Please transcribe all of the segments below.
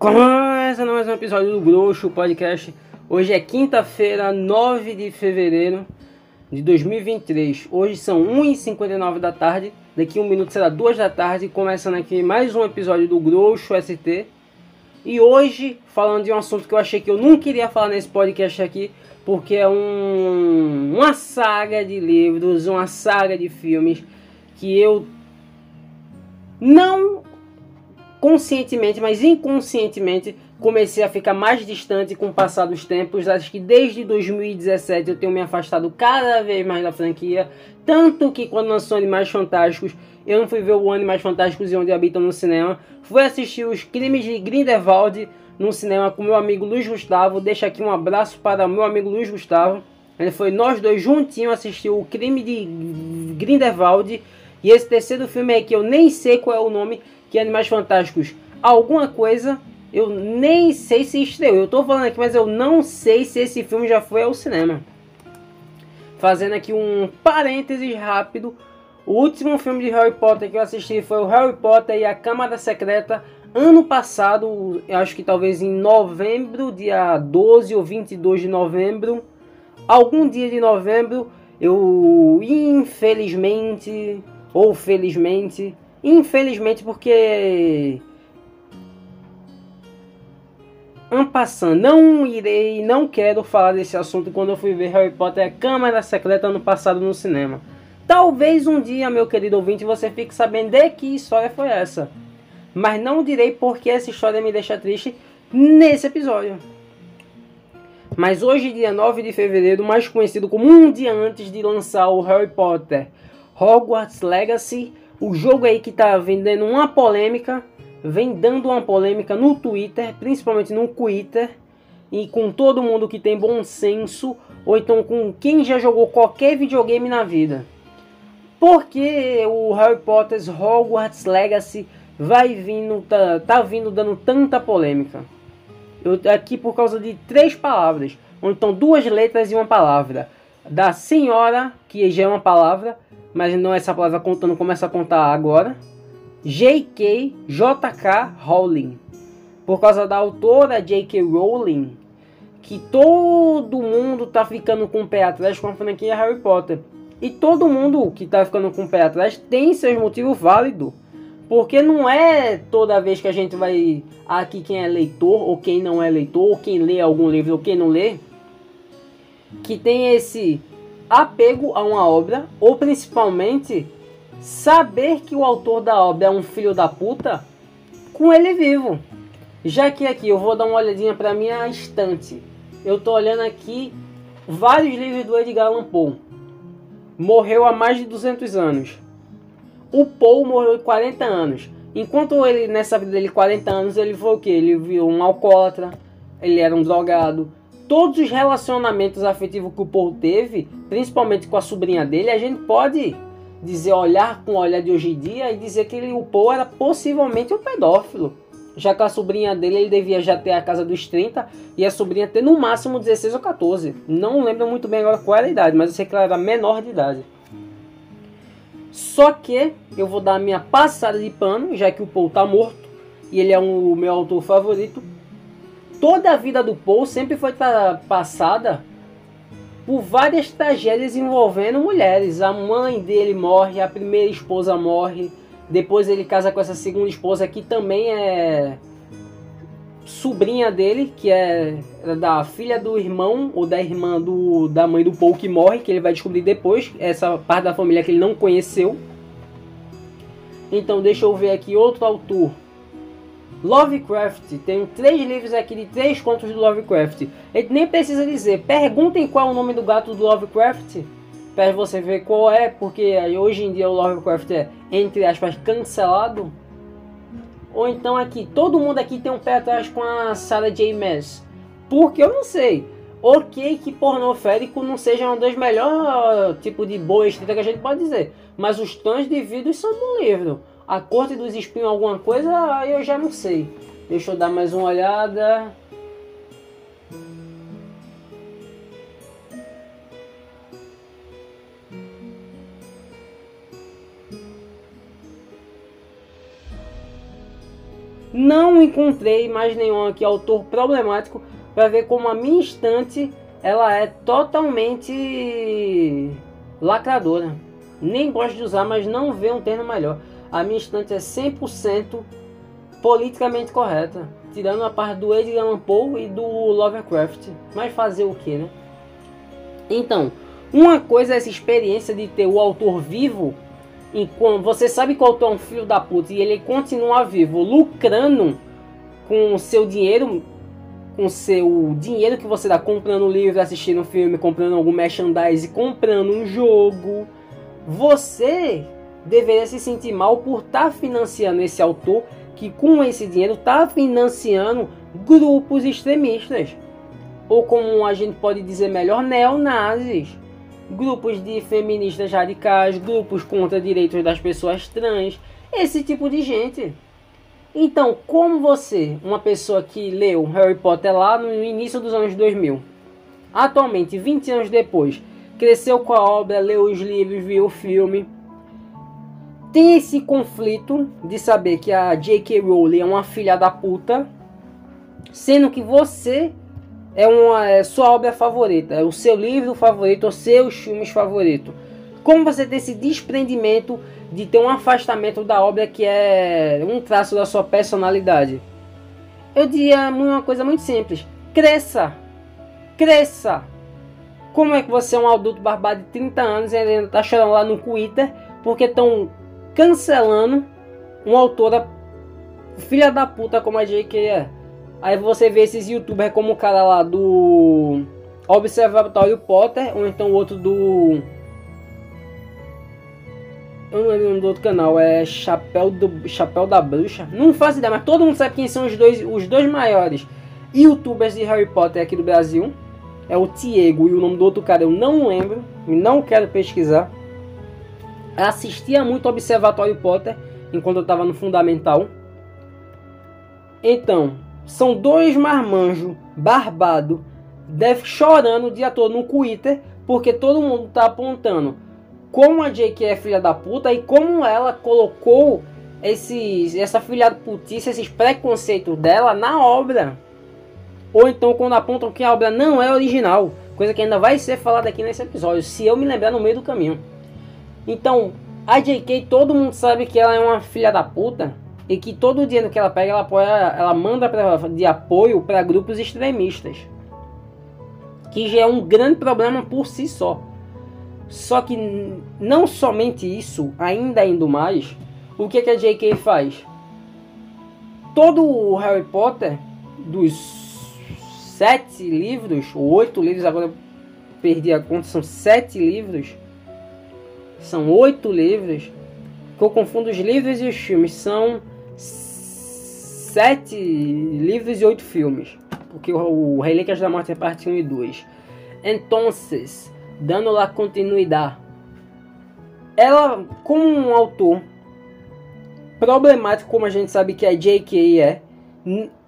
Começando mais um episódio do Grosso Podcast. Hoje é quinta-feira, 9 de fevereiro de 2023. Hoje são 1h59 da tarde. Daqui um minuto será 2 da tarde. Começando aqui mais um episódio do Grosso ST. E hoje, falando de um assunto que eu achei que eu não queria falar nesse podcast aqui, porque é um, uma saga de livros, uma saga de filmes que eu não conscientemente, mas inconscientemente, comecei a ficar mais distante com o passar dos tempos. Acho que desde 2017 eu tenho me afastado cada vez mais da franquia. Tanto que quando lançou Animais Fantásticos, eu não fui ver o Animais Fantásticos e Onde Habitam no cinema. Fui assistir os Crimes de Grindelwald no cinema com meu amigo Luiz Gustavo. Deixa aqui um abraço para meu amigo Luiz Gustavo. Ele foi nós dois juntinhos assistir o Crime de Grindelwald. E esse terceiro filme é que eu nem sei qual é o nome que Animais Fantásticos alguma coisa, eu nem sei se estreou. Eu tô falando aqui, mas eu não sei se esse filme já foi ao cinema. Fazendo aqui um parênteses rápido. O último filme de Harry Potter que eu assisti foi o Harry Potter e a Câmara Secreta. Ano passado, acho que talvez em novembro, dia 12 ou 22 de novembro. Algum dia de novembro, eu infelizmente ou felizmente Infelizmente, porque. Ampassando, não irei, não quero falar desse assunto quando eu fui ver Harry Potter Câmara Secreta ano passado no cinema. Talvez um dia, meu querido ouvinte, você fique sabendo de que história foi essa. Mas não direi porque essa história me deixa triste nesse episódio. Mas hoje, dia 9 de fevereiro, mais conhecido como um dia antes de lançar o Harry Potter Hogwarts Legacy, o jogo aí que tá vendendo uma polêmica, vem dando uma polêmica no Twitter, principalmente no Twitter, e com todo mundo que tem bom senso, ou então com quem já jogou qualquer videogame na vida. Porque o Harry Potter Hogwarts Legacy vai vindo, tá, tá vindo dando tanta polêmica. Eu aqui por causa de três palavras, ou então duas letras e uma palavra. Da senhora, que já é uma palavra, mas não essa palavra contando, começa a contar agora. J.K. J.K. Rowling. Por causa da autora J.K. Rowling, que todo mundo tá ficando com o pé atrás com a franquia Harry Potter. E todo mundo que tá ficando com o pé atrás tem seus motivos válidos. Porque não é toda vez que a gente vai aqui quem é leitor ou quem não é leitor, ou quem lê algum livro ou quem não lê, que tem esse apego a uma obra, ou principalmente saber que o autor da obra é um filho da puta com ele vivo. Já que aqui eu vou dar uma olhadinha para minha estante. Eu tô olhando aqui vários livros do Edgar Allan Poe. Morreu há mais de 200 anos. O Poe morreu de 40 anos. Enquanto ele nessa vida dele 40 anos, ele foi o que? Ele viu um alcoólatra, ele era um drogado, todos os relacionamentos afetivos que o Paul teve, principalmente com a sobrinha dele, a gente pode dizer, olhar com o olhar de hoje em dia e dizer que ele, o Paul era possivelmente um pedófilo. Já que a sobrinha dele ele devia já ter a casa dos 30 e a sobrinha ter no máximo 16 ou 14. Não lembro muito bem agora qual era a idade, mas eu sei que ela era menor de idade. Só que eu vou dar a minha passada de pano, já que o Paul tá morto e ele é um, o meu autor favorito toda a vida do Paul sempre foi passada por várias tragédias envolvendo mulheres. A mãe dele morre, a primeira esposa morre, depois ele casa com essa segunda esposa que também é sobrinha dele, que é da filha do irmão ou da irmã do, da mãe do Paul que morre, que ele vai descobrir depois, essa parte da família que ele não conheceu. Então deixa eu ver aqui outro autor Lovecraft, tem três livros aqui de três contos do Lovecraft. Ele nem precisa dizer, perguntem qual é o nome do gato do Lovecraft, para você ver qual é, porque hoje em dia o Lovecraft é, entre aspas, cancelado. Ou então aqui, todo mundo aqui tem um pé atrás com a Sarah J. Maas. Porque eu não sei. Ok que pornoférico não seja um dos melhores tipos de boa escrita que a gente pode dizer. Mas os tons de vidro são no livro. A corte dos espinhos alguma coisa, aí eu já não sei. Deixa eu dar mais uma olhada. não encontrei mais nenhum aqui autor problemático para ver como a minha estante ela é totalmente lacradora. Nem gosto de usar, mas não vê um termo melhor. A minha estante é 100% politicamente correta, tirando a parte do Edgar Allan Poe e do Lovecraft. Mas fazer o que, né? Então, uma coisa é essa experiência de ter o autor vivo, enquanto você sabe que o autor é um filho da puta e ele continua vivo, lucrando com o seu dinheiro, com o seu dinheiro que você dá comprando livro, assistindo um filme, comprando algum merchandise, comprando um jogo. Você deveria se sentir mal por estar tá financiando esse autor que com esse dinheiro está financiando grupos extremistas. Ou como a gente pode dizer melhor, neonazis grupos de feministas radicais, grupos contra direitos das pessoas trans, esse tipo de gente. Então, como você, uma pessoa que leu Harry Potter lá no início dos anos 2000, atualmente, 20 anos depois, cresceu com a obra, leu os livros, viu o filme, tem esse conflito de saber que a J.K. Rowling é uma filha da puta, sendo que você é uma é sua obra favorita, é o seu livro favorito, os seus filmes favoritos. Como você tem esse desprendimento de ter um afastamento da obra que é um traço da sua personalidade? Eu diria uma coisa muito simples: cresça, cresça. Como é que você é um adulto barbado de 30 anos e ainda está chorando lá no Twitter porque estão cancelando uma autora filha da puta como a J.K. é? Aí você vê esses youtubers como o cara lá do Observatório Potter, ou então o outro do. Eu não lembro o nome do outro canal, é Chapéu, do, Chapéu da Bruxa. Não faço ideia, mas todo mundo sabe quem são os dois, os dois maiores youtubers de Harry Potter aqui do Brasil. É o Diego e o nome do outro cara eu não lembro, não quero pesquisar. Assistia muito Observatório Potter enquanto eu estava no Fundamental. Então, são dois marmanjos barbado, deve chorando o dia todo no Twitter, porque todo mundo tá apontando como a J.K. é filha da puta e como ela colocou esses, essa filha da putice, esses preconceitos dela na obra. Ou então quando apontam que a obra não é original, coisa que ainda vai ser falada aqui nesse episódio, se eu me lembrar no meio do caminho. Então, a J.K. todo mundo sabe que ela é uma filha da puta, e que todo o dinheiro que ela pega, ela, apoia, ela manda pra, de apoio para grupos extremistas. Que já é um grande problema por si só. Só que não somente isso, ainda indo mais, o que, que a J.K. faz? Todo o Harry Potter, dos sete livros, ou oito livros, agora perdi a conta, são sete livros, são oito livros, que eu confundo os livros e os filmes, são sete livros e oito filmes. Porque o Relíquias da Morte é parte 1 e 2. Então, dando lá continuidade. Ela, como um autor problemático, como a gente sabe que a J.K. é,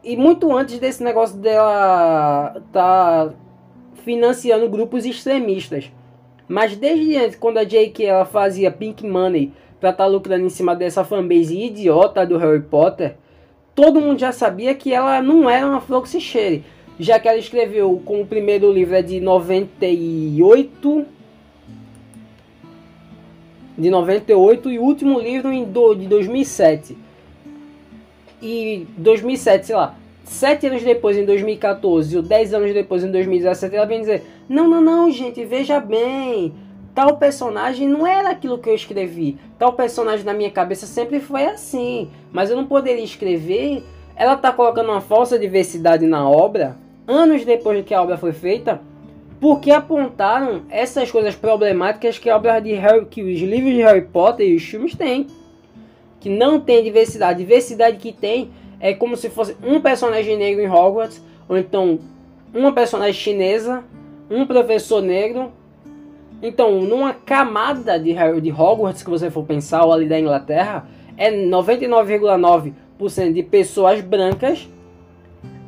e muito antes desse negócio dela tá financiando grupos extremistas. Mas desde antes, quando a J.K. ela fazia Pink Money para estar tá lucrando em cima dessa fanbase idiota do Harry Potter, todo mundo já sabia que ela não era uma flor que cheire. Já que ela escreveu com o primeiro livro é de 98. De 98 e o último livro em do, de 2007. E 2007, sei lá, sete anos depois, em 2014, ou dez anos depois, em 2017, ela vem dizer: Não, não, não, gente, veja bem tal personagem não era aquilo que eu escrevi. Tal personagem na minha cabeça sempre foi assim. Mas eu não poderia escrever. Ela está colocando uma falsa diversidade na obra, anos depois que a obra foi feita, porque apontaram essas coisas problemáticas que a obra de Harry, que os livros de Harry Potter e os filmes têm. Que não tem diversidade. A diversidade que tem é como se fosse um personagem negro em Hogwarts, ou então uma personagem chinesa, um professor negro. Então, numa camada de, de Hogwarts que você for pensar, ou ali da Inglaterra, é 99,9% de pessoas brancas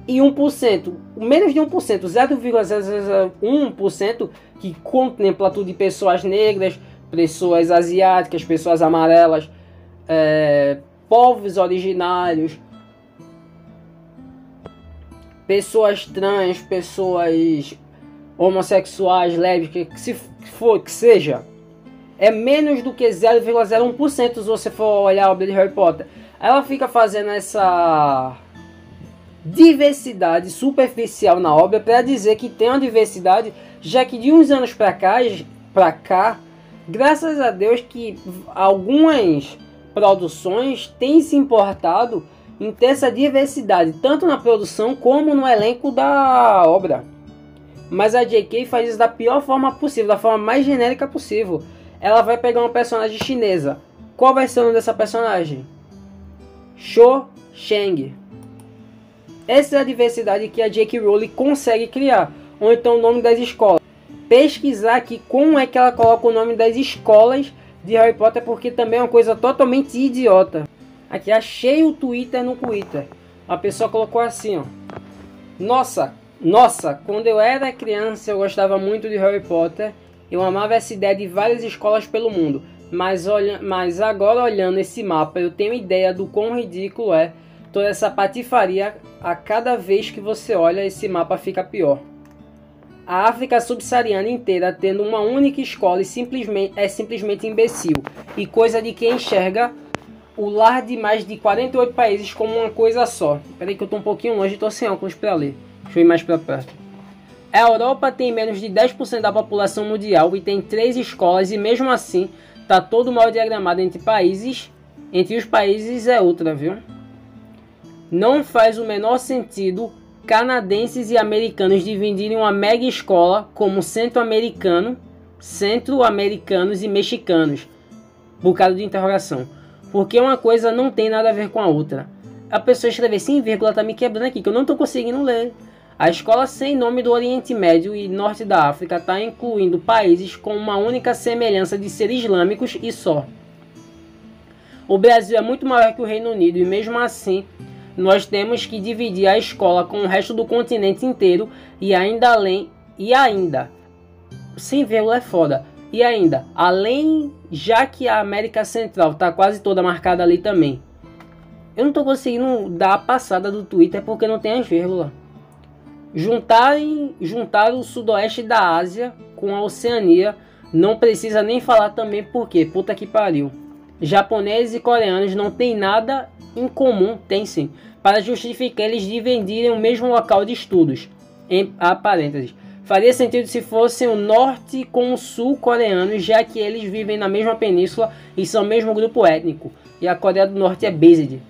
e 1%, menos de 1%, 0,001% que contempla tudo de pessoas negras, pessoas asiáticas, pessoas amarelas, é, povos originários, pessoas trans, pessoas homossexuais, lésbicas, que se for que seja, é menos do que 0,01% se você for olhar a obra de Harry Potter. Ela fica fazendo essa diversidade superficial na obra para dizer que tem uma diversidade, já que de uns anos para cá, para cá, graças a Deus que algumas produções têm se importado essa diversidade, tanto na produção como no elenco da obra. Mas a JK faz isso da pior forma possível, da forma mais genérica possível. Ela vai pegar uma personagem chinesa. Qual vai ser o nome dessa personagem? Sho Sheng. Essa é a diversidade que a J.K. Rowling consegue criar. Ou então o nome das escolas. Pesquisar aqui como é que ela coloca o nome das escolas de Harry Potter, porque também é uma coisa totalmente idiota. Aqui achei o Twitter no Twitter. A pessoa colocou assim, ó. Nossa, nossa, quando eu era criança eu gostava muito de Harry Potter. Eu amava essa ideia de várias escolas pelo mundo. Mas, olha, mas agora olhando esse mapa eu tenho ideia do quão ridículo é toda essa patifaria a cada vez que você olha esse mapa fica pior. A África subsaariana inteira tendo uma única escola e simplesmente, é simplesmente imbecil e coisa de quem enxerga o lar de mais de 48 países como uma coisa só. Peraí que eu tô um pouquinho longe tô sem óculos para ler. Deixa eu ir mais para perto. A Europa tem menos de 10% da população mundial e tem três escolas e mesmo assim tá todo mal diagramado entre países. Entre os países é outra, viu? Não faz o menor sentido canadenses e americanos dividirem uma mega escola como centro-americano, centro-americanos e mexicanos. Bocado de interrogação. Porque uma coisa não tem nada a ver com a outra. A pessoa escrever sem vírgula tá me quebrando aqui, que eu não estou conseguindo ler. A escola sem nome do Oriente Médio e Norte da África está incluindo países com uma única semelhança de ser islâmicos e só. O Brasil é muito maior que o Reino Unido e mesmo assim nós temos que dividir a escola com o resto do continente inteiro e ainda além e ainda sem vírgula é foda. E ainda, além, já que a América Central está quase toda marcada ali também. Eu não estou conseguindo dar a passada do Twitter porque não tem as vírgulas. Juntarem, juntar o sudoeste da Ásia com a Oceania, não precisa nem falar também porque, puta que pariu. Japoneses e coreanos não tem nada em comum, tem sim, para justificar eles dividirem o mesmo local de estudos. Em a parênteses. Faria sentido se fossem o norte com o sul coreanos, já que eles vivem na mesma península e são o mesmo grupo étnico, e a Coreia do Norte é based.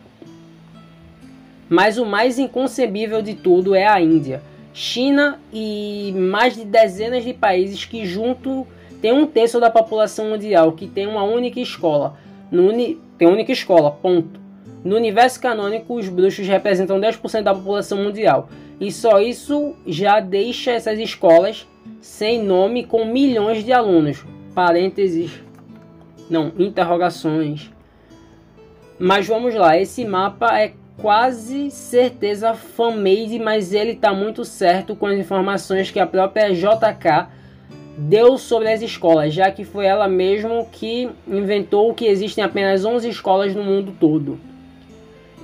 Mas o mais inconcebível de tudo é a Índia. China e mais de dezenas de países que junto tem um terço da população mundial que tem uma única escola. Uni, tem única escola, ponto. No universo canônico, os bruxos representam 10% da população mundial. E só isso já deixa essas escolas sem nome com milhões de alunos. Parênteses. Não, interrogações. Mas vamos lá, esse mapa é quase certeza fan-made, mas ele está muito certo com as informações que a própria JK deu sobre as escolas, já que foi ela mesmo que inventou que existem apenas 11 escolas no mundo todo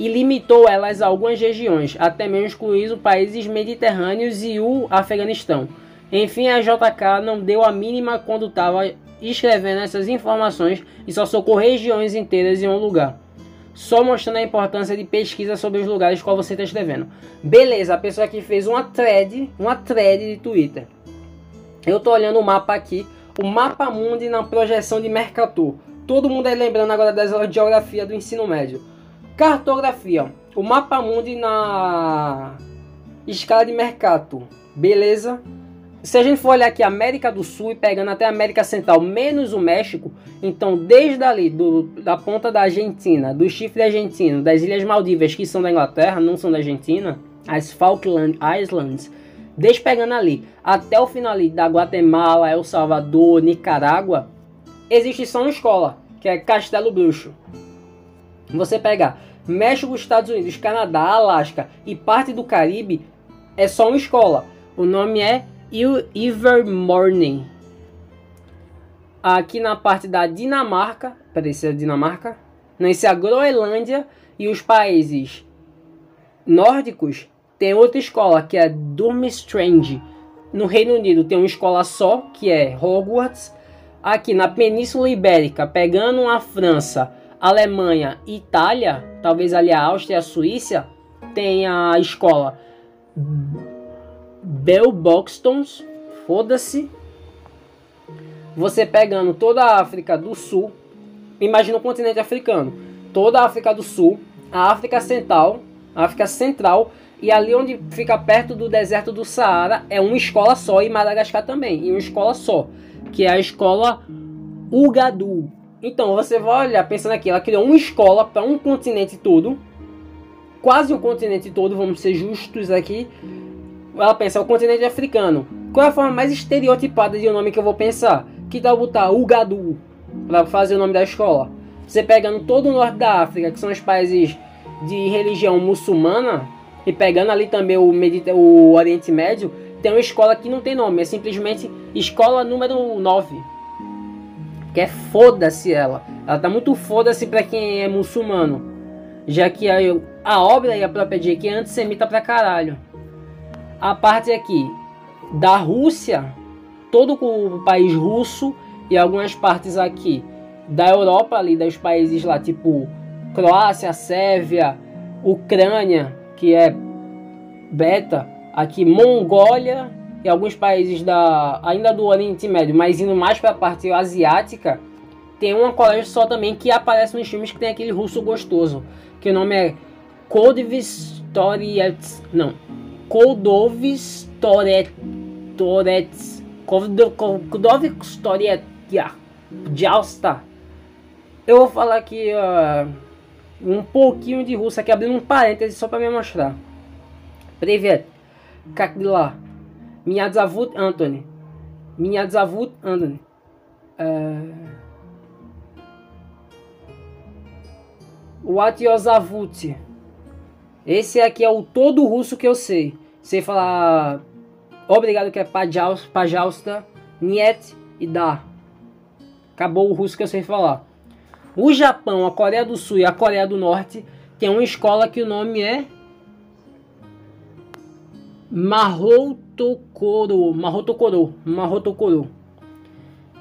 e limitou elas a algumas regiões, até mesmo excluindo países mediterrâneos e o Afeganistão. Enfim, a JK não deu a mínima quando estava escrevendo essas informações e só socou regiões inteiras em um lugar. Só mostrando a importância de pesquisa sobre os lugares qual você está escrevendo. Beleza, a pessoa aqui fez uma thread, uma thread de Twitter. Eu tô olhando o mapa aqui, o mapa mundi na projeção de Mercator. Todo mundo aí lembrando agora das aulas de geografia do ensino médio. Cartografia. O mapa mundi na escala de mercado. Beleza? Se a gente for olhar aqui América do Sul e pegando até América Central, menos o México, então desde ali, do, da ponta da Argentina, do chifre argentino, das Ilhas Maldivas, que são da Inglaterra, não são da Argentina, as Falkland Islands, desde pegando ali até o final ali da Guatemala, El Salvador, Nicarágua, existe só uma escola, que é Castelo Bruxo. Você pegar México, Estados Unidos, Canadá, Alasca e parte do Caribe é só uma escola. O nome é Ivermorning. Aqui na parte da Dinamarca, peraí, se é Dinamarca? Não, esse é a Groenlândia e os países nórdicos Tem outra escola que é Durmstrang. No Reino Unido tem uma escola só, que é Hogwarts. Aqui na Península Ibérica, pegando a França, Alemanha e Itália, talvez ali a Áustria e a Suíça, tem a escola Belboxtons, foda-se. Você pegando toda a África do Sul, imagina o continente africano, toda a África do Sul, a África Central, a África Central e ali onde fica perto do deserto do Saara é uma escola só e Madagascar também, e uma escola só, que é a escola Ugadu. Então você vai olhar pensando aqui, ela criou uma escola para um continente todo, quase um continente todo, vamos ser justos aqui. Ela pensa o continente africano. Qual é a forma mais estereotipada de um nome que eu vou pensar? Que tal botar Ugadu para fazer o nome da escola? Você pegando todo o norte da África, que são os países de religião muçulmana, e pegando ali também o, o Oriente Médio, tem uma escola que não tem nome, é simplesmente escola número 9. Que é foda-se ela. Ela tá muito foda-se pra quem é muçulmano. Já que a, a obra e a própria J.K. é antissemita pra caralho. A parte aqui da Rússia, todo o país russo e algumas partes aqui da Europa ali, dos países lá, tipo Croácia, Sérvia, Ucrânia, que é beta, aqui Mongólia e alguns países da ainda do Oriente Médio, mas indo mais para a parte asiática, tem uma colégio só também que aparece nos filmes que tem aquele russo gostoso, que o nome é Kodvistoriets, não, Kodovstoriets, Kodovstorietia, Jalsta. Eu vou falar aqui uh, um pouquinho de russo aqui, abrindo um parêntese só para me mostrar. Привет. Как дела? Miadzavut Anthony. Miadzavut Anthony. É. Uh, Watyozavut. Esse aqui é o todo russo que eu sei. sei falar. obrigado que é Pajausta, Niet e Da. Acabou o russo que eu sei falar. O Japão, a Coreia do Sul e a Coreia do Norte têm uma escola que o nome é Mahotokoro, Mahotokoro, Mahotokoro,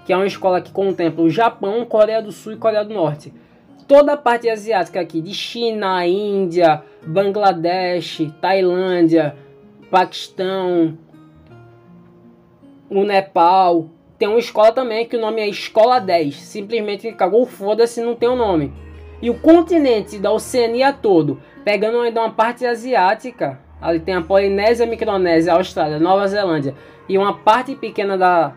que é uma escola que contempla o Japão, Coreia do Sul e Coreia do Norte. Toda a parte asiática aqui, de China, Índia, Bangladesh, Tailândia, Paquistão, o Nepal, tem uma escola também que o nome é Escola 10. Simplesmente cagou foda-se, não tem o um nome. E o continente da Oceania todo, pegando ainda uma parte asiática, ali tem a Polinésia, Micronésia, Austrália, Nova Zelândia e uma parte pequena da.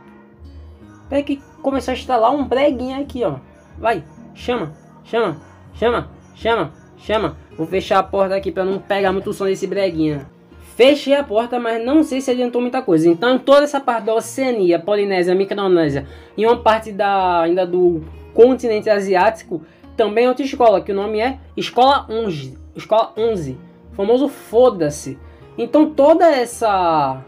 Peraí que começou a instalar um breguinho aqui, ó. Vai, chama, chama, chama, chama, chama. Vou fechar a porta aqui para não pegar muito som desse breguinho. Fechei a porta, mas não sei se adiantou muita coisa. Então, toda essa parte da Oceania, Polinésia, Micronésia e uma parte da, ainda do continente asiático, também é outra escola, que o nome é Escola 11. Escola 11. Famoso foda-se. Então, toda essa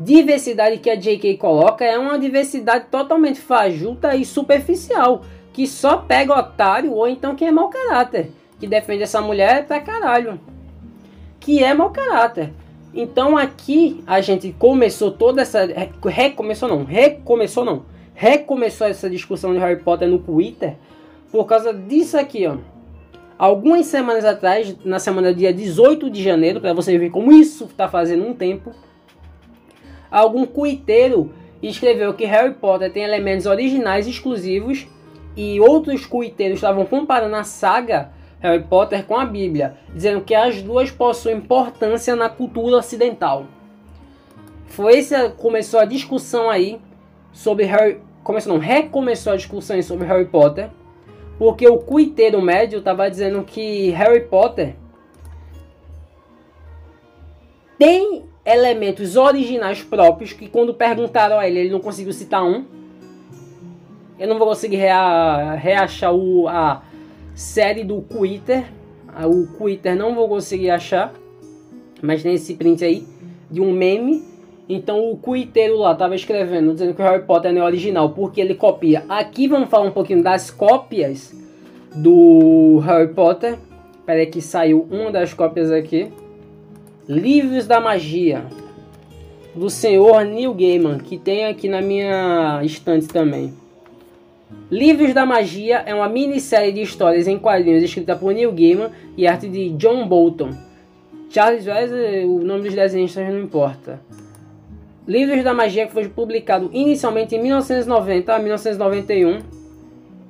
diversidade que a JK coloca é uma diversidade totalmente fajuta e superficial, que só pega otário ou então quem é mau caráter, que defende essa mulher pra caralho. Que é mau caráter. Então aqui a gente começou toda essa. Recomeçou não, recomeçou não. Recomeçou essa discussão de Harry Potter no Twitter por causa disso aqui, ó. Algumas semanas atrás, na semana dia 18 de janeiro, para você ver como isso está fazendo um tempo, algum cuiteiro escreveu que Harry Potter tem elementos originais exclusivos e outros cuiteiros estavam comparando a saga Harry Potter com a Bíblia, dizendo que as duas possuem importância na cultura ocidental. Foi esse começou a discussão aí sobre Harry, começou não, recomeçou a discussão sobre Harry Potter, porque o cuiteiro médio estava dizendo que Harry Potter tem elementos originais próprios que quando perguntaram a ele, ele não conseguiu citar um. Eu não vou conseguir rea, reachar o, a, série do Twitter. O Twitter não vou conseguir achar, mas tem esse print aí de um meme. Então o Twitter lá tava escrevendo, dizendo que o Harry Potter não é original, porque ele copia. Aqui vamos falar um pouquinho das cópias do Harry Potter. Espera que saiu uma das cópias aqui. Livros da Magia do senhor Neil Gaiman, que tem aqui na minha estante também. Livros da Magia é uma minissérie de histórias em quadrinhos escrita por Neil Gaiman e arte de John Bolton. Charles Wesley, o nome dos desenhistas não importa. Livros da Magia que foi publicado inicialmente em 1990 a 1991.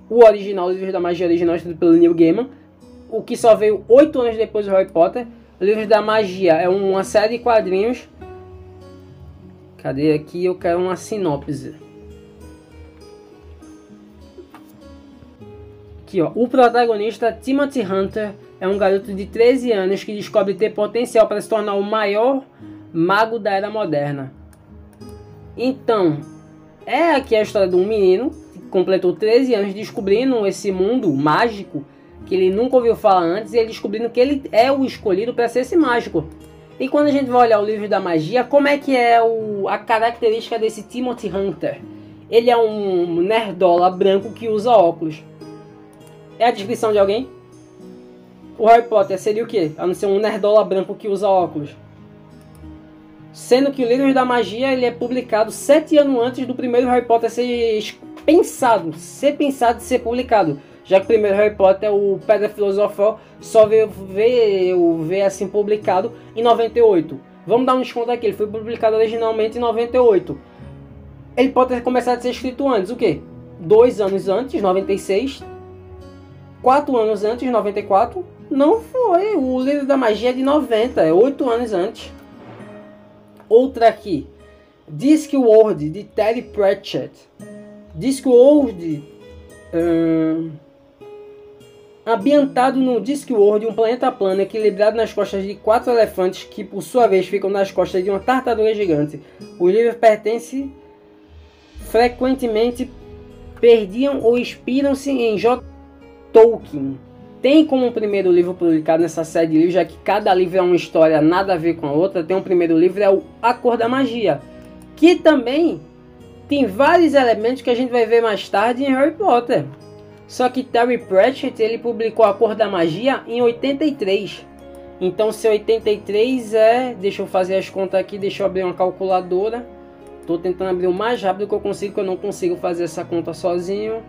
O original, Livros da Magia original, escrito pelo Neil Gaiman. O que só veio oito anos depois do Harry Potter. Livros da Magia é uma série de quadrinhos. Cadê aqui? Eu quero uma sinopse. Aqui, ó. O protagonista, Timothy Hunter, é um garoto de 13 anos que descobre ter potencial para se tornar o maior mago da era moderna. Então, é aqui a história de um menino que completou 13 anos descobrindo esse mundo mágico que ele nunca ouviu falar antes e ele descobrindo que ele é o escolhido para ser esse mágico. E quando a gente vai olhar o livro da magia, como é que é o, a característica desse Timothy Hunter? Ele é um nerdola branco que usa óculos. É a descrição de alguém? O Harry Potter seria o quê? A não ser um nerdola branco que usa óculos. Sendo que o Livro da Magia ele é publicado sete anos antes do primeiro Harry Potter ser pensado, ser pensado e ser publicado. Já que o primeiro Harry Potter, o Pedra Filosofal, só veio ver, ver assim publicado em 98. Vamos dar um desconto aqui, ele foi publicado originalmente em 98. Ele pode ter começado a ser escrito antes, o quê? Dois anos antes, 96, quatro anos antes, 94, não foi. O livro da magia é de 90, é oito anos antes. Outra aqui. Discworld, de Terry Pratchett. Discworld, hum, ambientado no Discworld, um planeta plano equilibrado nas costas de quatro elefantes que, por sua vez, ficam nas costas de uma tartaruga gigante. O livro pertence frequentemente perdiam ou inspiram-se em J. Tolkien. Tem como primeiro livro publicado nessa série de livros, já que cada livro é uma história nada a ver com a outra, tem um primeiro livro, é o A Cor da Magia, que também tem vários elementos que a gente vai ver mais tarde em Harry Potter. Só que Terry Pratchett ele publicou A Cor da Magia em 83. Então se 83 é, deixa eu fazer as contas aqui, deixa eu abrir uma calculadora. Estou tentando abrir o mais rápido que eu consigo, que eu não consigo fazer essa conta sozinho.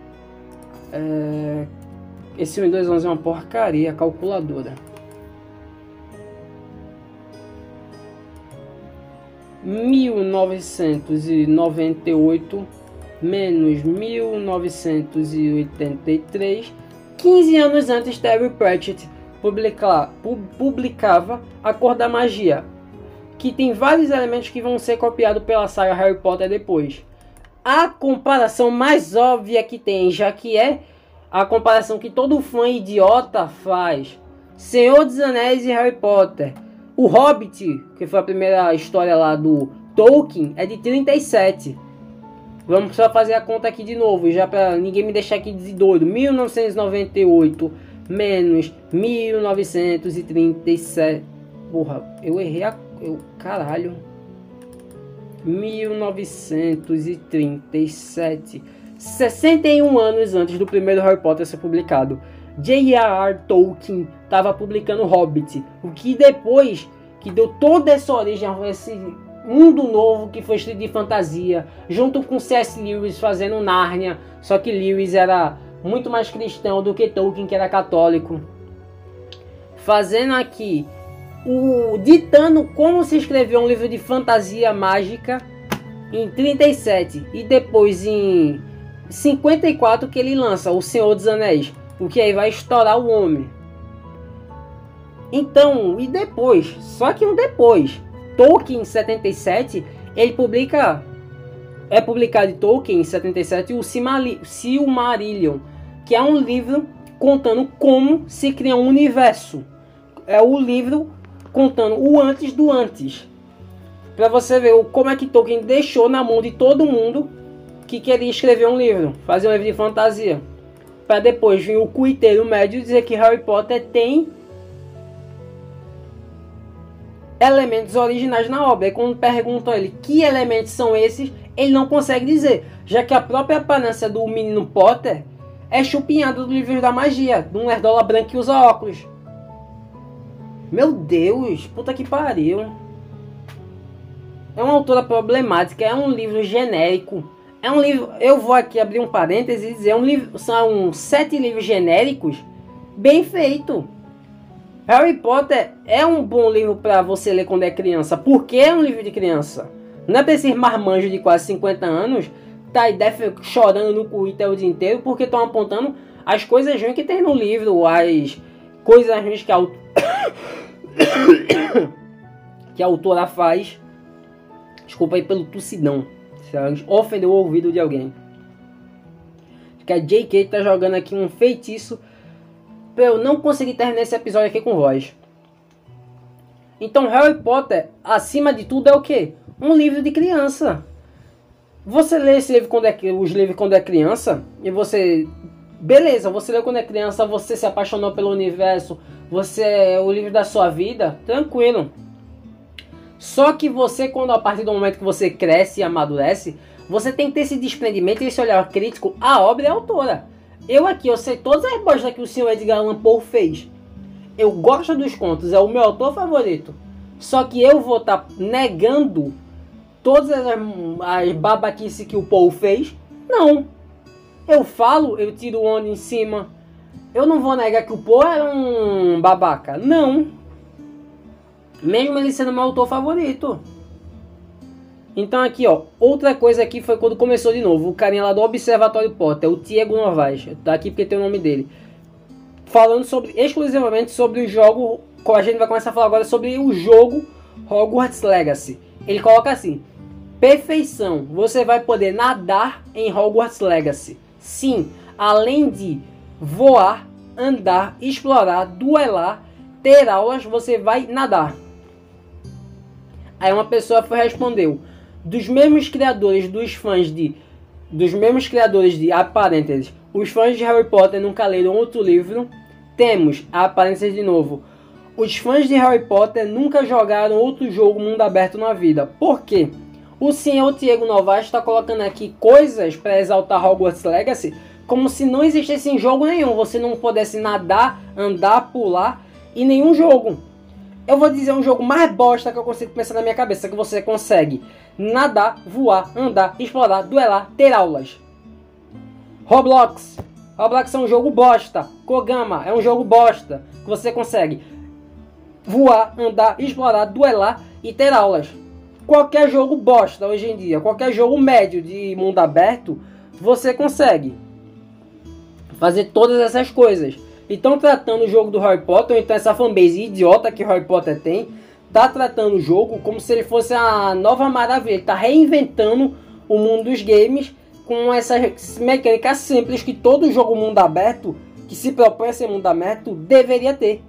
É, esse Windows 11 é uma porcaria, calculadora. Mil novecentos e noventa e oito menos mil novecentos e oitenta e três, quinze anos antes Terry Pratchett publica, publicava A Cor da Magia, que tem vários elementos que vão ser copiados pela saga Harry Potter depois. A comparação mais óbvia que tem, já que é a comparação que todo fã idiota faz. Senhor dos Anéis e Harry Potter. O Hobbit, que foi a primeira história lá do Tolkien, é de 37. Vamos só fazer a conta aqui de novo, já para ninguém me deixar aqui doido. 1998 menos 1937. Porra, eu errei a. Eu, caralho. 1937. 61 anos antes do primeiro Harry Potter ser publicado. J.R.R. Tolkien estava publicando Hobbit, o que depois que deu toda essa origem a esse mundo novo que foi escrito de fantasia, junto com C.S. Lewis fazendo Nárnia, só que Lewis era muito mais cristão do que Tolkien, que era católico. Fazendo aqui o ditando como se escreveu um livro de fantasia mágica em 37 e depois em 54 que ele lança O Senhor dos Anéis, o que aí vai estourar o homem. Então, e depois, só que um depois, Tolkien em 77, ele publica é publicado em Tolkien em 77 o Silmarillion, que é um livro contando como se cria um universo. É o livro contando o antes do antes. Para você ver como é que Tolkien deixou na mão de todo mundo que queria escrever um livro, fazer um livro de fantasia. Para depois vir o cuiteiro médio dizer que Harry Potter tem elementos originais na obra. E quando perguntam a ele que elementos são esses, ele não consegue dizer, já que a própria aparência do menino Potter é chupinhada do livro da magia, de um nerdola branco que usa óculos. Meu Deus, puta que pariu. É uma autora problemática, é um livro genérico. É um livro. Eu vou aqui abrir um parêntese e dizer: é um livro, são sete livros genéricos bem feito. Harry Potter é um bom livro para você ler quando é criança. Porque é um livro de criança. Não é pra esses marmanjos de quase 50 anos tá aí chorando no Twitter o dia inteiro porque estão apontando as coisas ruins que tem no livro, as coisas ruins que a, que a autora faz. Desculpa aí pelo tossidão. Se ofendeu o ouvido de alguém. Que a J.K. tá jogando aqui um feitiço pra eu não conseguir terminar esse episódio aqui com voz. Então Harry Potter, acima de tudo, é o que? Um livro de criança. Você lê esse livro quando é, os livros quando é criança e você beleza, você leu quando é criança, você se apaixonou pelo universo, você é o livro da sua vida, tranquilo. Só que você, quando a partir do momento que você cresce e amadurece, você tem que ter esse desprendimento e esse olhar crítico à obra e à autora. Eu aqui, eu sei todas as bostas que o senhor Edgar Allan Poe fez. Eu gosto dos contos, é o meu autor favorito. Só que eu vou estar tá negando todas as, as babaquices que o Poe fez? Não. Eu falo, eu tiro o onda em cima. Eu não vou negar que o Poe era um babaca. Não. Mesmo ele sendo meu autor favorito. Então aqui, ó, outra coisa aqui foi quando começou de novo, o carinha lá do Observatório Potter, o Diego Novaes, tá aqui porque tem o nome dele. Falando sobre exclusivamente sobre o jogo, a gente vai começar a falar agora sobre o jogo Hogwarts Legacy. Ele coloca assim: Perfeição, você vai poder nadar em Hogwarts Legacy. Sim, além de voar, andar, explorar, duelar, ter aulas, você vai nadar. Aí uma pessoa foi respondeu: dos mesmos criadores dos fãs de dos mesmos criadores de aparências, os fãs de Harry Potter nunca leram outro livro. Temos a aparência de novo. Os fãs de Harry Potter nunca jogaram outro jogo mundo aberto na vida. Por quê? O senhor Diego Novaes está colocando aqui coisas para exaltar Hogwarts Legacy como se não existisse em jogo nenhum. Você não pudesse nadar, andar, pular em nenhum jogo. Eu vou dizer um jogo mais bosta que eu consigo pensar na minha cabeça, que você consegue nadar, voar, andar, explorar, duelar, ter aulas. Roblox. Roblox é um jogo bosta. Kogama é um jogo bosta. Que você consegue voar, andar, explorar, duelar e ter aulas. Qualquer jogo bosta hoje em dia, qualquer jogo médio de mundo aberto, você consegue fazer todas essas coisas. Então tratando o jogo do Harry Potter, ou então essa fanbase idiota que Harry Potter tem, tá tratando o jogo como se ele fosse a nova maravilha. Ele tá reinventando o mundo dos games com essas mecânicas simples que todo jogo mundo aberto que se propõe a ser mundo aberto deveria ter.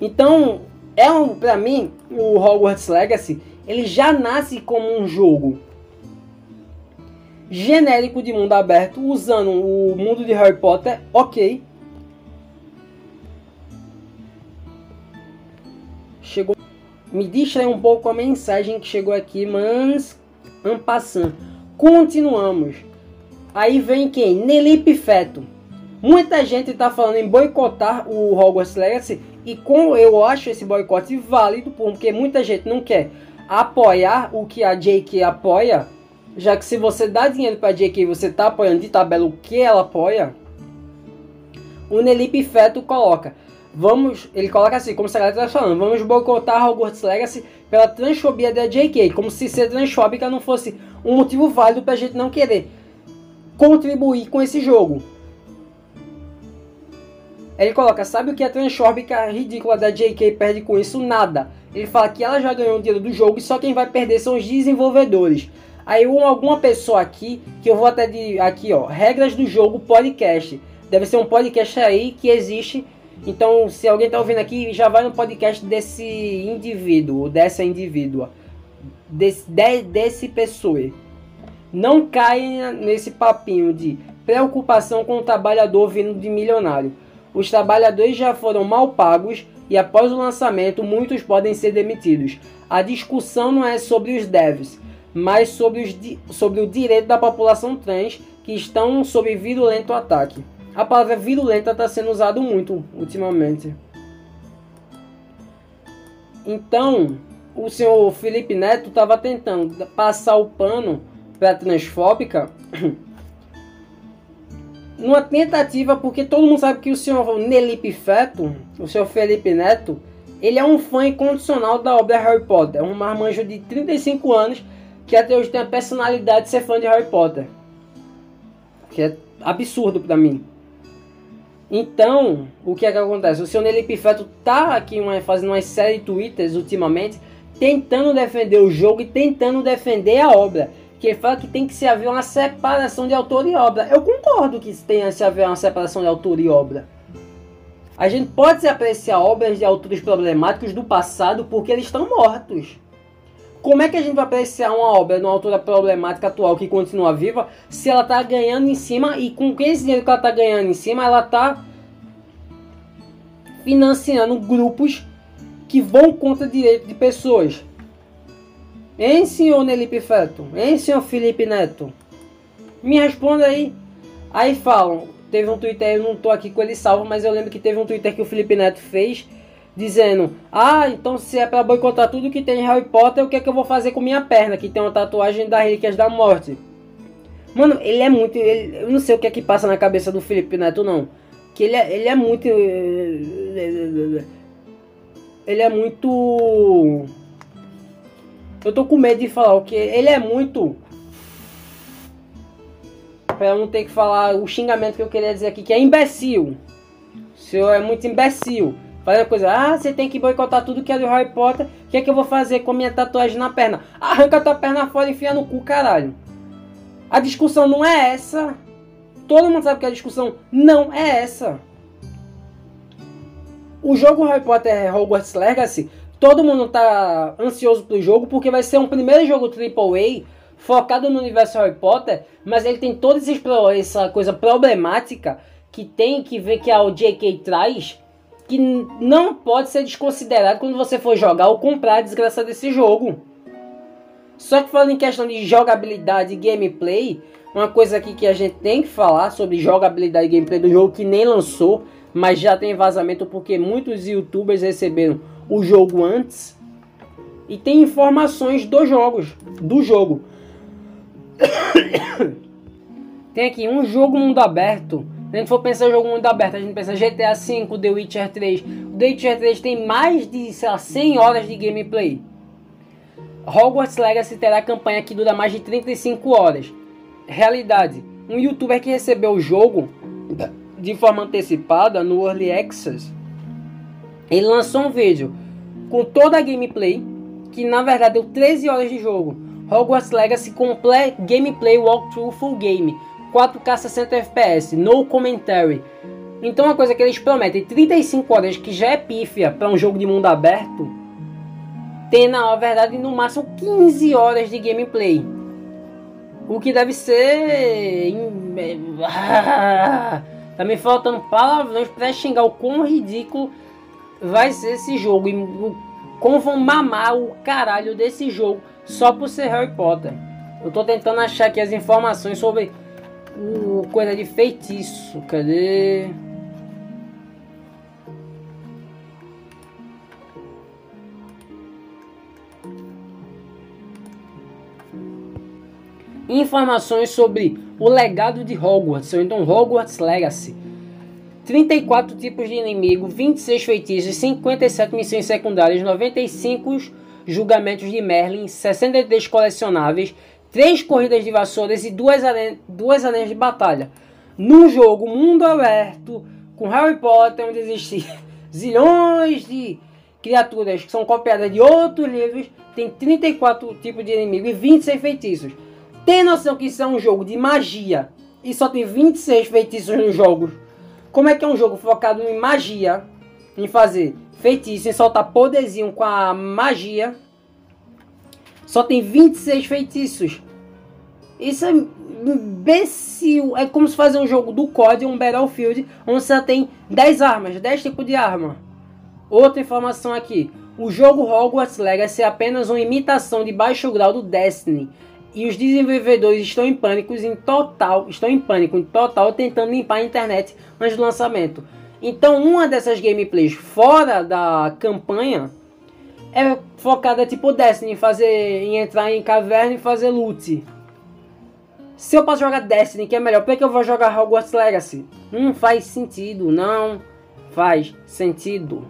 Então, é um, para mim, o Hogwarts Legacy, ele já nasce como um jogo genérico de mundo aberto, usando o mundo de Harry Potter, ok. Chegou. Me distrai um pouco a mensagem que chegou aqui, mas. Ampassando. Continuamos. Aí vem quem? Nelipe Feto. Muita gente está falando em boicotar o Hogwarts Legacy e com eu acho esse boicote válido porque muita gente não quer apoiar o que a J.K. apoia já que se você dá dinheiro para a JK você está apoiando de tabela o que ela apoia, o Nelipe Feto coloca. Vamos, ele coloca assim, como se a galera está falando, vamos boicotar Hogwarts Legacy pela transfobia da JK, como se ser transfóbica não fosse um motivo válido para a gente não querer contribuir com esse jogo. Ele coloca, sabe o que a transfóbica ridícula da JK perde com isso? Nada. Ele fala que ela já ganhou o dinheiro do jogo e só quem vai perder são os desenvolvedores. Aí um, alguma pessoa aqui, que eu vou até de aqui, ó, regras do jogo podcast. Deve ser um podcast aí que existe. Então, se alguém tá ouvindo aqui, já vai no podcast desse indivíduo, dessa indivídua, desse, de, desse pessoa. Não caia nesse papinho de preocupação com o trabalhador vindo de milionário. Os trabalhadores já foram mal pagos e após o lançamento muitos podem ser demitidos. A discussão não é sobre os devs, mas sobre, os, sobre o direito da população trans que estão sob virulento ataque. A palavra virulenta está sendo usada muito ultimamente. Então, o senhor Felipe Neto estava tentando passar o pano para transfóbica numa tentativa, porque todo mundo sabe que o senhor Nelipe Feto, o senhor Felipe Neto, ele é um fã incondicional da obra Harry Potter. É um marmanjo de 35 anos que até hoje tem a personalidade de ser fã de Harry Potter. Que é absurdo para mim. Então, o que é que acontece? O senhor Nelipe Feto tá aqui uma, fazendo uma série de twitters ultimamente, tentando defender o jogo e tentando defender a obra que ele fala que tem que se haver uma separação de autor e obra. Eu concordo que tenha se haver uma separação de autor e obra. A gente pode se apreciar obras de autores problemáticos do passado porque eles estão mortos. Como é que a gente vai apreciar uma obra de uma autora problemática atual que continua viva se ela está ganhando em cima e com esse dinheiro que ela está ganhando em cima ela está financiando grupos que vão contra direito de pessoas? Hein, senhor Nelipe Feto? Hein, senhor Felipe Neto? Me responda aí. Aí falam, teve um Twitter, eu não tô aqui com ele salvo, mas eu lembro que teve um Twitter que o Felipe Neto fez dizendo: Ah, então se é para boicotar tudo que tem em Harry Potter, o que é que eu vou fazer com minha perna, que tem uma tatuagem das Relíquias da Morte? Mano, ele é muito. Ele, eu não sei o que é que passa na cabeça do Felipe Neto, não. Que ele é, ele é muito. Ele é muito eu tô com medo de falar o que ele é muito. Pra não ter que falar o xingamento que eu queria dizer aqui, que é imbecil. O senhor é muito imbecil. Fazendo coisa, ah, você tem que boicotar tudo que é do Harry Potter. O que é que eu vou fazer com minha tatuagem na perna? Arranca tua perna fora e enfia no cu, caralho. A discussão não é essa. Todo mundo sabe que a discussão não é essa. O jogo Harry Potter Hogwarts Legacy todo mundo tá ansioso pro jogo porque vai ser um primeiro jogo AAA focado no universo Harry Potter, mas ele tem toda essa coisa problemática que tem que ver que a JK traz, que não pode ser desconsiderado quando você for jogar ou comprar a desgraça desse jogo. Só que falando em questão de jogabilidade e gameplay, uma coisa aqui que a gente tem que falar sobre jogabilidade e gameplay do jogo que nem lançou, mas já tem vazamento porque muitos youtubers receberam o jogo antes e tem informações dos jogos, do jogo. tem aqui um jogo mundo aberto. A gente for pensar em jogo mundo aberto, a gente pensa GTA V, The Witcher 3. O The Witcher 3 tem mais de sei lá, 100 horas de gameplay. Hogwarts Legacy terá campanha que dura mais de 35 horas. Realidade: um youtuber que recebeu o jogo de forma antecipada no Early Access ele lançou um vídeo com toda a gameplay, que na verdade deu 13 horas de jogo. Hogwarts Legacy Complete Gameplay Walkthrough Full Game, 4K 60 FPS, no commentary. Então uma coisa que eles prometem, 35 horas, que já é pífia para um jogo de mundo aberto, tem na verdade no máximo 15 horas de gameplay. O que deve ser. tá me faltando palavrões para xingar o quão ridículo vai ser esse jogo. E como vão mamar o caralho desse jogo só por ser Harry Potter. Eu tô tentando achar aqui as informações sobre o coisa de feitiço. Cadê? Informações sobre o legado de Hogwarts, ou então Hogwarts Legacy 34 tipos de inimigo, 26 feitiços, 57 missões secundárias, 95 julgamentos de Merlin, 63 colecionáveis, 3 corridas de vassouras e 2 arenas, duas arenas de batalha. No jogo mundo aberto, com Harry Potter, onde existem zilhões de criaturas que são copiadas de outros livros, tem 34 tipos de inimigo e 26 feitiços. Tem noção que isso é um jogo de magia e só tem 26 feitiços no jogo como é que é um jogo focado em magia, em fazer feitiço, em soltar poderzinho com a magia, só tem 26 feitiços. Isso é imbecil. É como se fazer um jogo do COD, um Battlefield, onde você tem 10 armas, 10 tipos de arma. Outra informação aqui. O jogo Hogwarts Legacy é apenas uma imitação de baixo grau do Destiny e os desenvolvedores estão em pânico em total, estão em pânico em total tentando limpar a internet antes do lançamento. Então, uma dessas gameplays fora da campanha é focada tipo Destiny, em fazer, em entrar em caverna e fazer loot. Se eu posso jogar Destiny, que é melhor, por que eu vou jogar Hogwarts Legacy? Não faz sentido, não faz sentido.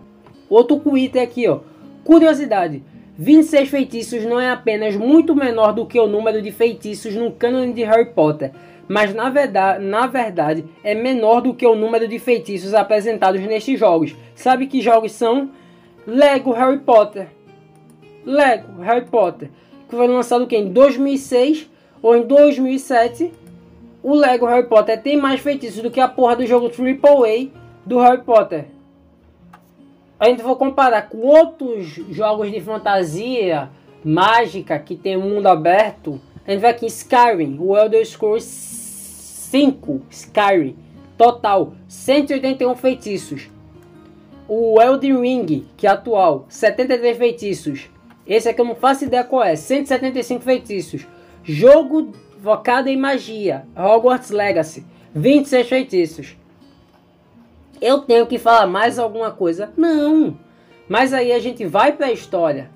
Outro Twitter aqui, ó. Curiosidade. 26 feitiços não é apenas muito menor do que o número de feitiços no cânone de Harry Potter, mas na verdade, na verdade é menor do que o número de feitiços apresentados nestes jogos. Sabe que jogos são? Lego Harry Potter. Lego Harry Potter, que foi lançado em 2006 ou em 2007. O Lego Harry Potter tem mais feitiços do que a porra do jogo AAA do Harry Potter. A gente for comparar com outros jogos de fantasia mágica que tem mundo aberto, a gente vai aqui em Skyrim, o Elder Scrolls 5, Skyrim, total 181 feitiços. O Elden Ring, que é atual, 73 feitiços. Esse aqui eu não faço ideia qual é, 175 feitiços. Jogo focado em magia, Hogwarts Legacy, 26 feitiços. Eu tenho que falar mais alguma coisa? Não. Mas aí a gente vai para a história.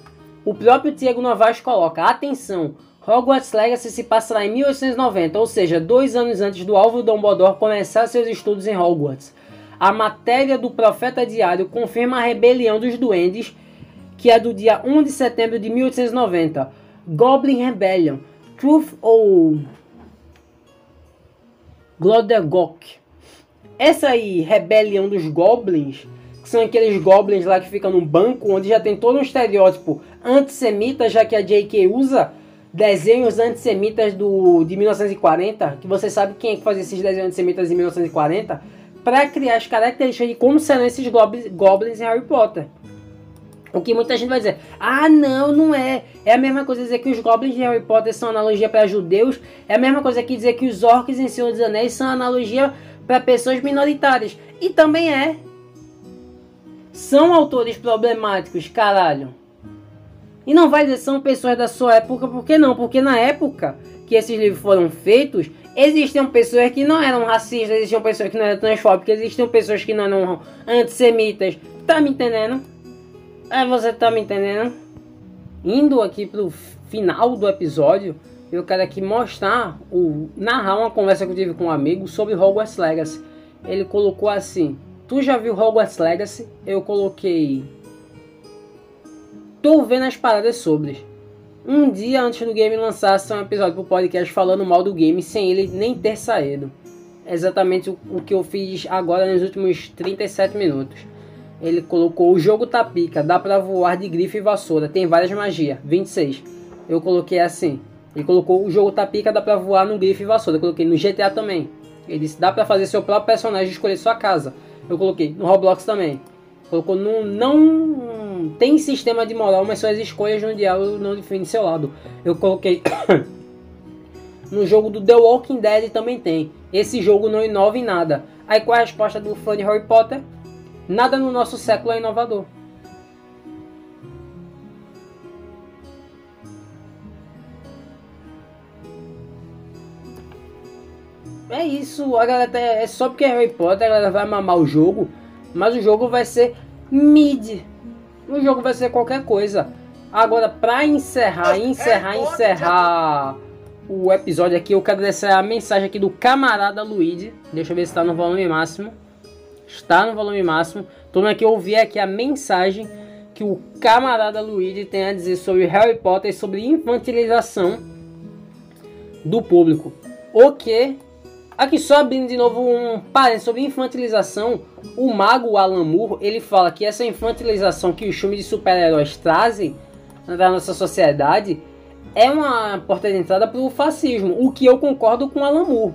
O próprio Diego Novaes coloca, atenção, Hogwarts Legacy se passará em 1890, ou seja, dois anos antes do Alvo Dumbledore começar seus estudos em Hogwarts. A matéria do Profeta Diário confirma a rebelião dos duendes, que é do dia 1 de setembro de 1890. Goblin Rebellion. Truth ou Glodegok. Essa aí, rebelião dos goblins, que são aqueles goblins lá que ficam no banco, onde já tem todo um estereótipo antissemita, já que a J.K. usa desenhos antissemitas do, de 1940, que você sabe quem é que fazia esses desenhos antissemitas em 1940, para criar as características de como serão esses goblins, em Harry Potter. O que muita gente vai dizer, ah não, não é. É a mesma coisa dizer que os goblins de Harry Potter são analogia para judeus. É a mesma coisa que dizer que os orcs em Senhor dos Anéis são analogia para pessoas minoritárias. E também é. São autores problemáticos, caralho. E não vai dizer são pessoas da sua época, por que não? Porque na época que esses livros foram feitos, existiam pessoas que não eram racistas, existiam pessoas que não eram transfóbicas, existiam pessoas que não eram antissemitas. Tá me entendendo? É, você tá me entendendo? Indo aqui pro final do episódio, eu quero aqui mostrar, o, narrar uma conversa que eu tive com um amigo sobre Hogwarts Legacy. Ele colocou assim: Tu já viu Hogwarts Legacy? Eu coloquei. Tô vendo as paradas sobre. Um dia antes do game lançar, um episódio pro podcast falando mal do game sem ele nem ter saído. exatamente o, o que eu fiz agora nos últimos 37 minutos. Ele colocou o jogo tá pica, dá pra voar de grife e vassoura, tem várias magias. 26. Eu coloquei assim. Ele colocou o jogo tá pica, dá pra voar no grife e vassoura. Eu coloquei no GTA também. Ele disse, dá pra fazer seu próprio personagem escolher sua casa. Eu coloquei no Roblox também. Colocou no não tem sistema de moral, mas suas escolhas no diálogo não definem seu lado. Eu coloquei no jogo do The Walking Dead também tem. Esse jogo não inova em nada. Aí qual é a resposta do fã de Harry Potter? Nada no nosso século é inovador. É isso, a galera tá, é só porque é Harry Potter, a galera vai mamar o jogo, mas o jogo vai ser mid. O jogo vai ser qualquer coisa. Agora, pra encerrar, encerrar, encerrar o episódio aqui, eu quero descer a mensagem aqui do camarada Luigi. Deixa eu ver se está no volume máximo. Está no volume máximo. Toma aqui ouvir aqui a mensagem que o camarada Luigi tem a dizer sobre Harry Potter e sobre infantilização do público. O que Aqui só abrindo de novo um parênteses sobre infantilização, o mago Alan Moore, ele fala que essa infantilização que os filmes de super-heróis trazem da nossa sociedade é uma porta de entrada para o fascismo, o que eu concordo com Alan Moore.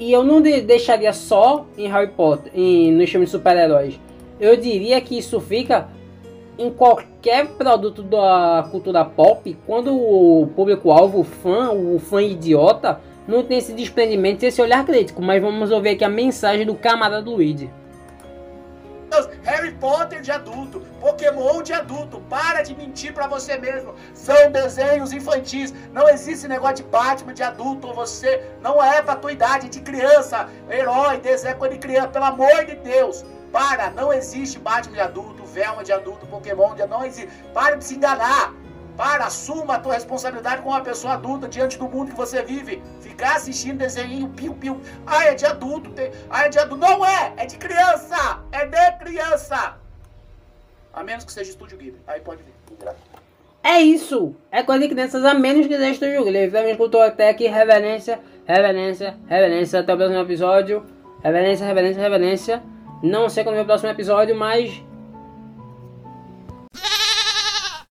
E eu não deixaria só em Harry Potter, em, nos filmes de super-heróis. Eu diria que isso fica em qualquer produto da cultura pop, quando o público-alvo, o fã, o fã idiota, não tem esse desprendimento, esse olhar crítico, mas vamos ouvir aqui a mensagem do camarada Luigi. Harry Potter de adulto, Pokémon de adulto, para de mentir para você mesmo. São desenhos infantis. Não existe negócio de Batman de adulto. Você não é pra tua idade de criança. Herói, desenho de criança, pelo amor de Deus. Para, não existe Batman de adulto Velma de adulto, Pokémon de não existe. Pare de se enganar. Para, assuma a tua responsabilidade como uma pessoa adulta diante do mundo que você vive. Ficar assistindo desenho, piu-piu. Ah, é de adulto. Tem... Ah, é de adulto. Não é! É de criança! É de criança! A menos que seja Estúdio Ghibli. Aí pode vir. É isso! É coisa de crianças, a menos que seja Estúdio Ghibli. Também escutou até aqui reverência, reverência, reverência. Até o próximo episódio. Reverência, reverência, reverência. Não sei quando é o próximo episódio, mas